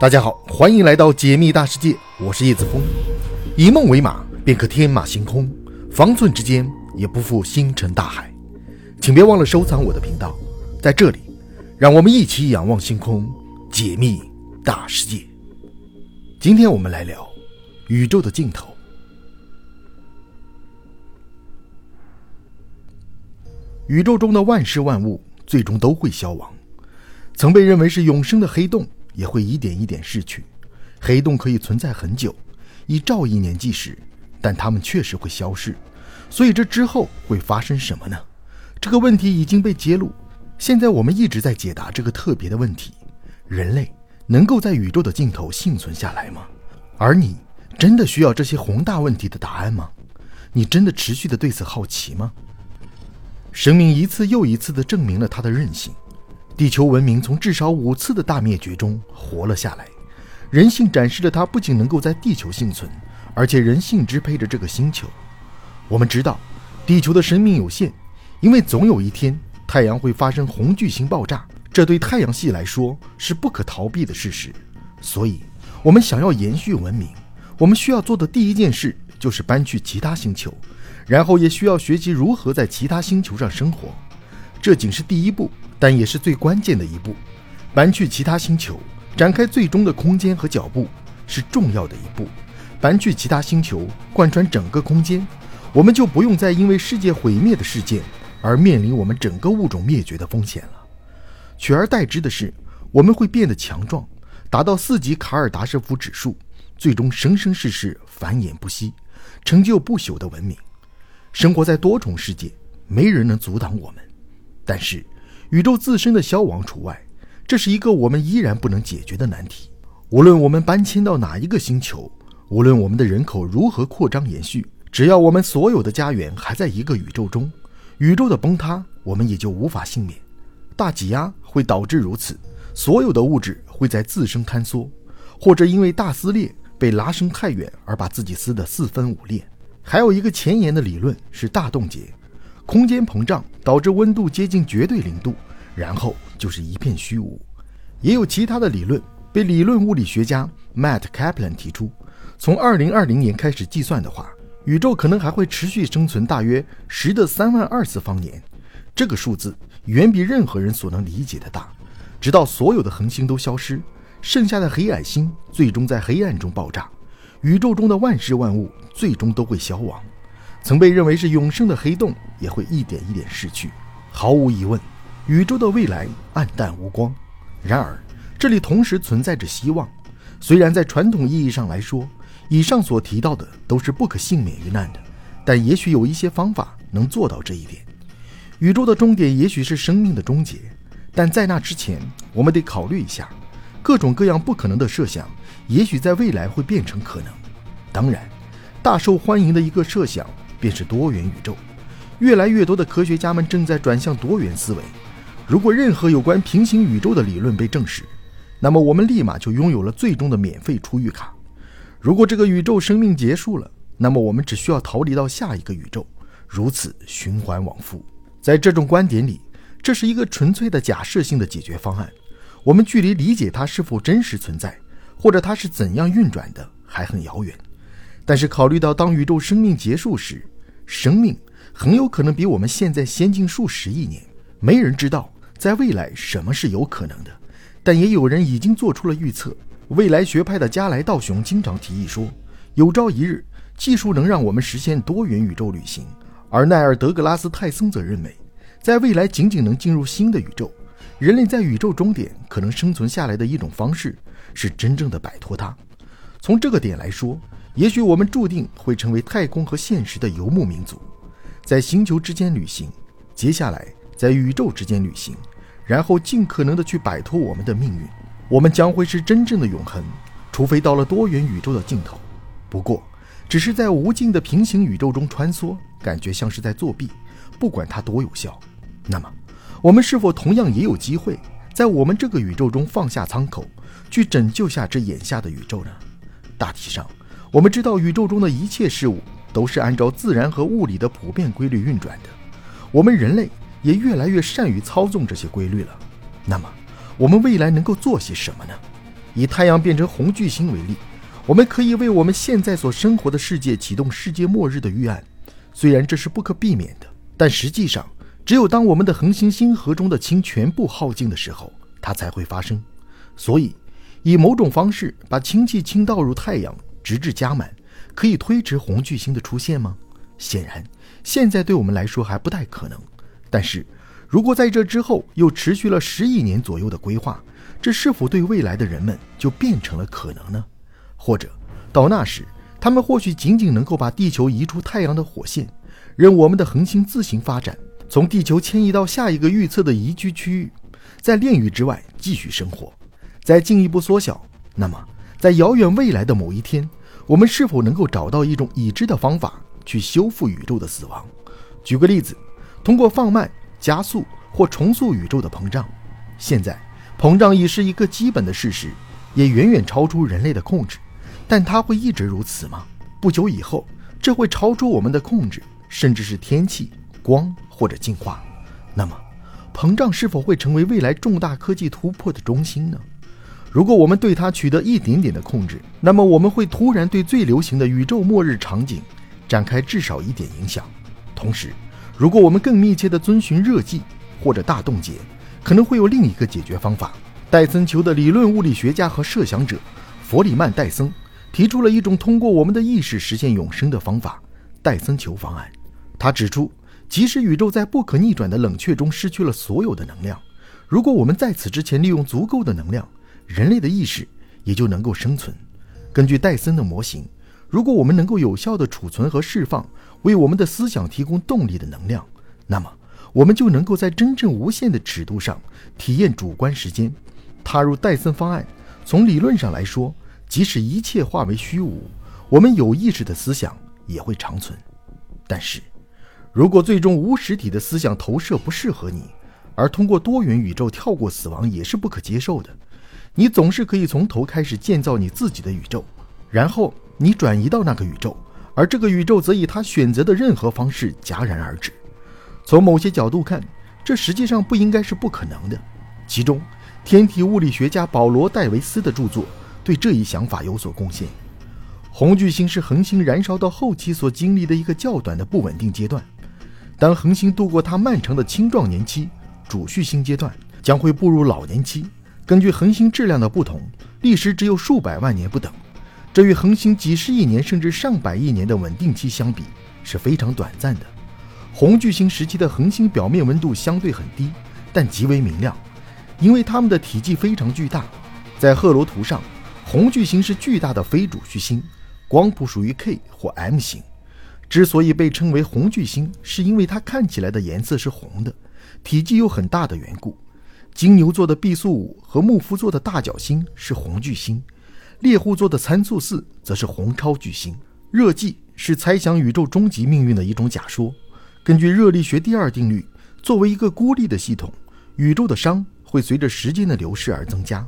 大家好，欢迎来到解密大世界，我是叶子峰。以梦为马，便可天马行空，方寸之间也不负星辰大海。请别忘了收藏我的频道，在这里，让我们一起仰望星空，解密大世界。今天我们来聊宇宙的尽头。宇宙中的万事万物最终都会消亡，曾被认为是永生的黑洞。也会一点一点逝去，黑洞可以存在很久，以兆亿年计时，但它们确实会消失。所以这之后会发生什么呢？这个问题已经被揭露。现在我们一直在解答这个特别的问题：人类能够在宇宙的尽头幸存下来吗？而你真的需要这些宏大问题的答案吗？你真的持续的对此好奇吗？生命一次又一次的证明了它的韧性。地球文明从至少五次的大灭绝中活了下来，人性展示了它不仅能够在地球幸存，而且人性支配着这个星球。我们知道，地球的生命有限，因为总有一天太阳会发生红巨星爆炸，这对太阳系来说是不可逃避的事实。所以，我们想要延续文明，我们需要做的第一件事就是搬去其他星球，然后也需要学习如何在其他星球上生活。这仅是第一步。但也是最关键的一步，搬去其他星球，展开最终的空间和脚步是重要的一步。搬去其他星球，贯穿整个空间，我们就不用再因为世界毁灭的事件而面临我们整个物种灭绝的风险了。取而代之的是，我们会变得强壮，达到四级卡尔达舍夫指数，最终生生世世繁衍不息，成就不朽的文明，生活在多重世界，没人能阻挡我们。但是。宇宙自身的消亡除外，这是一个我们依然不能解决的难题。无论我们搬迁到哪一个星球，无论我们的人口如何扩张延续，只要我们所有的家园还在一个宇宙中，宇宙的崩塌，我们也就无法幸免。大挤压会导致如此，所有的物质会在自身坍缩，或者因为大撕裂被拉伸太远而把自己撕得四分五裂。还有一个前沿的理论是大冻结。空间膨胀导致温度接近绝对零度，然后就是一片虚无。也有其他的理论被理论物理学家 Matt Kaplan 提出。从2020年开始计算的话，宇宙可能还会持续生存大约十的三万二次方年。这个数字远比任何人所能理解的大。直到所有的恒星都消失，剩下的黑矮星最终在黑暗中爆炸，宇宙中的万事万物最终都会消亡。曾被认为是永生的黑洞也会一点一点逝去。毫无疑问，宇宙的未来暗淡无光。然而，这里同时存在着希望。虽然在传统意义上来说，以上所提到的都是不可幸免于难的，但也许有一些方法能做到这一点。宇宙的终点也许是生命的终结，但在那之前，我们得考虑一下各种各样不可能的设想，也许在未来会变成可能。当然，大受欢迎的一个设想。便是多元宇宙，越来越多的科学家们正在转向多元思维。如果任何有关平行宇宙的理论被证实，那么我们立马就拥有了最终的免费出狱卡。如果这个宇宙生命结束了，那么我们只需要逃离到下一个宇宙，如此循环往复。在这种观点里，这是一个纯粹的假设性的解决方案。我们距离理解它是否真实存在，或者它是怎样运转的，还很遥远。但是，考虑到当宇宙生命结束时，生命很有可能比我们现在先进数十亿年。没人知道在未来什么是有可能的，但也有人已经做出了预测。未来学派的加莱道雄经常提议说，有朝一日技术能让我们实现多元宇宙旅行。而奈尔·德格拉斯·泰森则认为，在未来仅仅能进入新的宇宙，人类在宇宙终点可能生存下来的一种方式是真正的摆脱它。从这个点来说。也许我们注定会成为太空和现实的游牧民族，在星球之间旅行，接下来在宇宙之间旅行，然后尽可能的去摆脱我们的命运。我们将会是真正的永恒，除非到了多元宇宙的尽头。不过，只是在无尽的平行宇宙中穿梭，感觉像是在作弊。不管它多有效，那么我们是否同样也有机会在我们这个宇宙中放下舱口，去拯救下这眼下的宇宙呢？大体上。我们知道宇宙中的一切事物都是按照自然和物理的普遍规律运转的，我们人类也越来越善于操纵这些规律了。那么，我们未来能够做些什么呢？以太阳变成红巨星为例，我们可以为我们现在所生活的世界启动世界末日的预案。虽然这是不可避免的，但实际上，只有当我们的恒星星河中的氢全部耗尽的时候，它才会发生。所以，以某种方式把氢气倾倒入太阳，直至加满，可以推迟红巨星的出现吗？显然，现在对我们来说还不太可能。但是，如果在这之后又持续了十亿年左右的规划，这是否对未来的人们就变成了可能呢？或者，到那时，他们或许仅仅能够把地球移出太阳的火线，任我们的恒星自行发展，从地球迁移到下一个预测的宜居区域，在炼狱之外继续生活。再进一步缩小，那么在遥远未来的某一天，我们是否能够找到一种已知的方法去修复宇宙的死亡？举个例子，通过放慢、加速或重塑宇宙的膨胀。现在，膨胀已是一个基本的事实，也远远超出人类的控制。但它会一直如此吗？不久以后，这会超出我们的控制，甚至是天气、光或者进化。那么，膨胀是否会成为未来重大科技突破的中心呢？如果我们对它取得一点点的控制，那么我们会突然对最流行的宇宙末日场景展开至少一点影响。同时，如果我们更密切地遵循热寂或者大冻结，可能会有另一个解决方法。戴森球的理论物理学家和设想者弗里曼·戴森。提出了一种通过我们的意识实现永生的方法——戴森球方案。他指出，即使宇宙在不可逆转的冷却中失去了所有的能量，如果我们在此之前利用足够的能量，人类的意识也就能够生存。根据戴森的模型，如果我们能够有效地储存和释放为我们的思想提供动力的能量，那么我们就能够在真正无限的尺度上体验主观时间。踏入戴森方案，从理论上来说。即使一切化为虚无，我们有意识的思想也会长存。但是，如果最终无实体的思想投射不适合你，而通过多元宇宙跳过死亡也是不可接受的。你总是可以从头开始建造你自己的宇宙，然后你转移到那个宇宙，而这个宇宙则以他选择的任何方式戛然而止。从某些角度看，这实际上不应该是不可能的。其中，天体物理学家保罗·戴维斯的著作。对这一想法有所贡献。红巨星是恒星燃烧到后期所经历的一个较短的不稳定阶段。当恒星度过它漫长的青壮年期，主序星阶段将会步入老年期。根据恒星质量的不同，历时只有数百万年不等。这与恒星几十亿年甚至上百亿年的稳定期相比是非常短暂的。红巨星时期的恒星表面温度相对很低，但极为明亮，因为它们的体积非常巨大。在赫罗图上。红巨星是巨大的非主序星，光谱属于 K 或 M 型。之所以被称为红巨星，是因为它看起来的颜色是红的，体积又很大的缘故。金牛座的毕宿五和木夫座的大角星是红巨星，猎户座的参宿四则是红超巨星。热寂是猜想宇宙终极命运的一种假说。根据热力学第二定律，作为一个孤立的系统，宇宙的熵会随着时间的流逝而增加。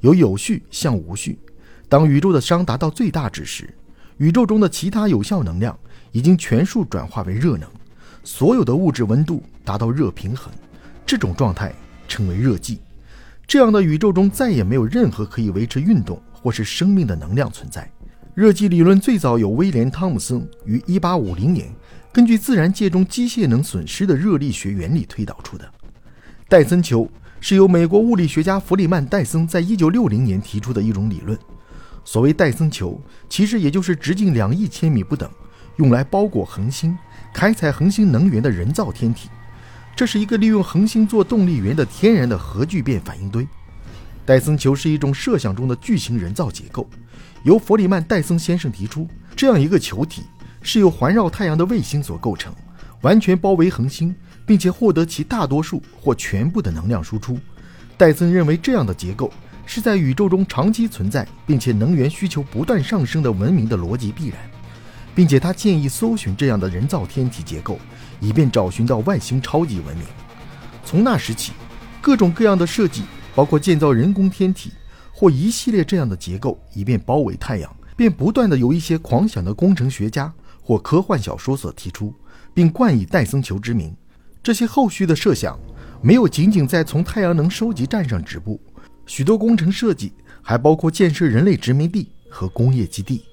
由有序向无序。当宇宙的熵达到最大值时，宇宙中的其他有效能量已经全数转化为热能，所有的物质温度达到热平衡。这种状态称为热寂。这样的宇宙中再也没有任何可以维持运动或是生命的能量存在。热寂理论最早由威廉·汤姆森于1850年根据自然界中机械能损失的热力学原理推导出的。戴森球。是由美国物理学家弗里曼·戴森在一九六零年提出的一种理论。所谓戴森球，其实也就是直径两亿千米不等、用来包裹恒星、开采恒星能源的人造天体。这是一个利用恒星做动力源的天然的核聚变反应堆。戴森球是一种设想中的巨型人造结构，由弗里曼·戴森先生提出，这样一个球体是由环绕太阳的卫星所构成，完全包围恒星。并且获得其大多数或全部的能量输出。戴森认为，这样的结构是在宇宙中长期存在，并且能源需求不断上升的文明的逻辑必然，并且他建议搜寻这样的人造天体结构，以便找寻到外星超级文明。从那时起，各种各样的设计，包括建造人工天体或一系列这样的结构，以便包围太阳，便不断的由一些狂想的工程学家或科幻小说所提出，并冠以戴森球之名。这些后续的设想没有仅仅在从太阳能收集站上止步，许多工程设计还包括建设人类殖民地和工业基地。